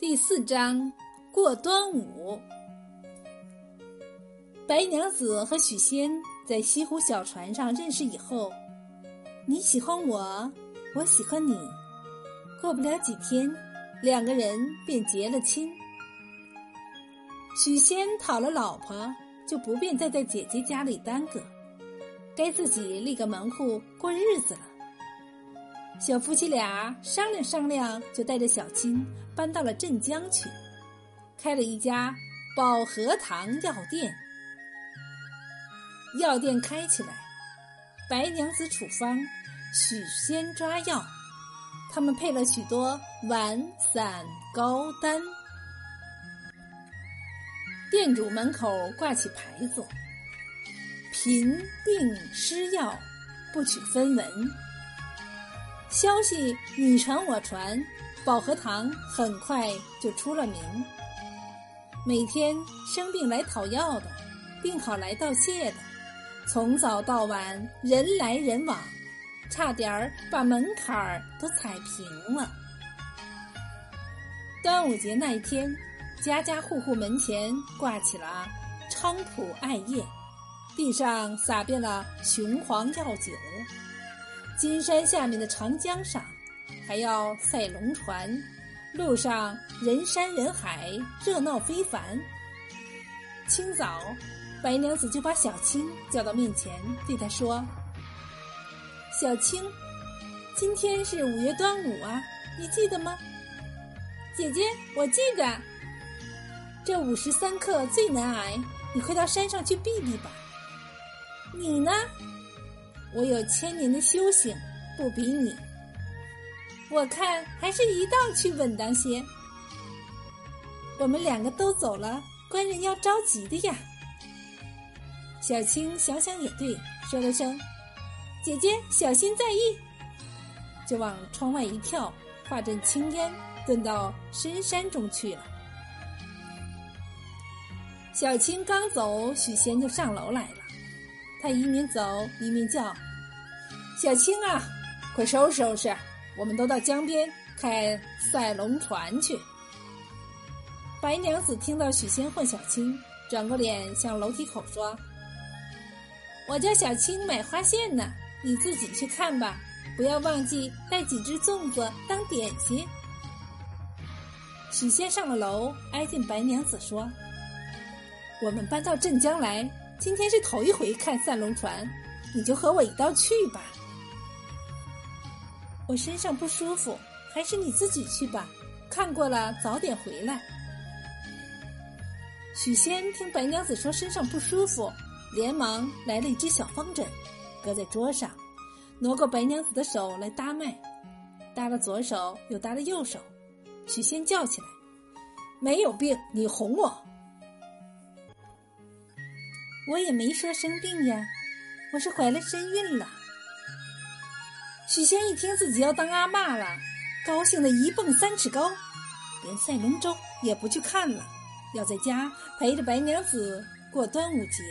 第四章过端午。白娘子和许仙在西湖小船上认识以后，你喜欢我，我喜欢你。过不了几天，两个人便结了亲。许仙讨了老婆，就不便再在姐姐家里耽搁，该自己立个门户过日子了。小夫妻俩商量商量，就带着小青搬到了镇江去，开了一家保和堂药店。药店开起来，白娘子处方，许仙抓药，他们配了许多丸、散、膏、丹。店主门口挂起牌子：“贫病施药，不取分文。”消息你传我传，保和堂很快就出了名。每天生病来讨药的，病好来道谢的，从早到晚人来人往，差点儿把门槛儿都踩平了。端午节那一天，家家户户门前挂起了菖蒲艾叶，地上撒遍了雄黄药酒。金山下面的长江上，还要赛龙船，路上人山人海，热闹非凡。清早，白娘子就把小青叫到面前，对她说：“小青，今天是五月端午啊，你记得吗？”“姐姐，我记得。”“这午时三刻最难挨，你快到山上去避避吧。”“你呢？”我有千年的修行，不比你。我看还是一道去稳当些。我们两个都走了，官人要着急的呀。小青想想也对，说了声：“姐姐小心在意。”就往窗外一跳，化阵青烟，遁到深山中去了。小青刚走，许仙就上楼来了。他一面走一面叫：“小青啊，快收拾收拾，我们都到江边看赛龙船去。”白娘子听到许仙唤小青，转过脸向楼梯口说：“我叫小青买花线呢，你自己去看吧，不要忘记带几只粽子当点心。”许仙上了楼，挨近白娘子说：“我们搬到镇江来。”今天是头一回看赛龙船，你就和我一道去吧。我身上不舒服，还是你自己去吧。看过了，早点回来。许仙听白娘子说身上不舒服，连忙来了一只小方枕，搁在桌上，挪过白娘子的手来搭脉，搭了左手，又搭了右手。许仙叫起来：“没有病，你哄我。”我也没说生病呀，我是怀了身孕了。许仙一听自己要当阿妈了，高兴的一蹦三尺高，连赛龙舟也不去看了，要在家陪着白娘子过端午节。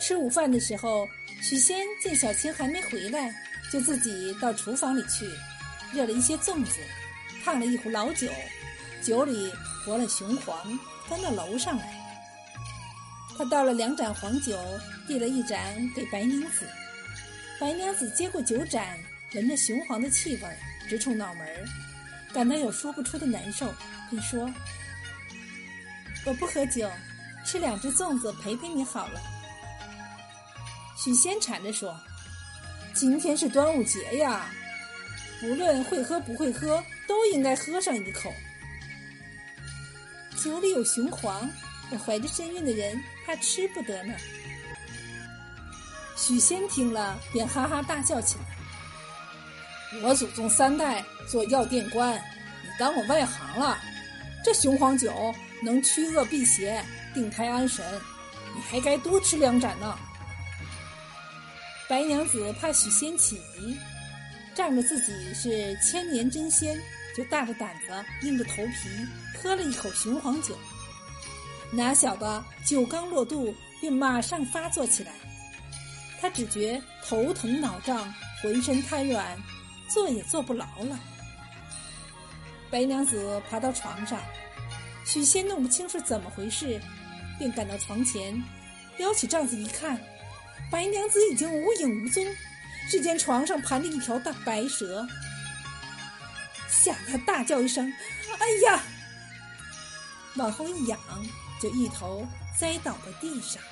吃午饭的时候，许仙见小青还没回来，就自己到厨房里去，热了一些粽子，烫了一壶老酒，酒里和了雄黄，端到楼上来。他倒了两盏黄酒，递了一盏给白娘子。白娘子接过酒盏，闻着雄黄的气味，直冲脑门感到有说不出的难受，便说：“我不喝酒，吃两只粽子陪陪你好了。”许仙缠着说：“今天是端午节呀，不论会喝不会喝，都应该喝上一口。酒里有雄黄。”我怀着身孕的人，怕吃不得呢。许仙听了，便哈哈大笑起来。我祖宗三代做药店官，你当我外行了？这雄黄酒能驱恶辟邪、定胎安神，你还该多吃两盏呢。白娘子怕许仙起疑，仗着自己是千年真仙，就大着胆子，硬着头皮喝了一口雄黄酒。哪晓得酒刚落肚，便马上发作起来。他只觉头疼脑胀，浑身瘫软，坐也坐不牢了。白娘子爬到床上，许仙弄不清是怎么回事，便赶到床前，撩起帐子一看，白娘子已经无影无踪。只见床上盘着一条大白蛇，吓得他大叫一声：“哎呀！”往后一仰，就一头栽倒在地上。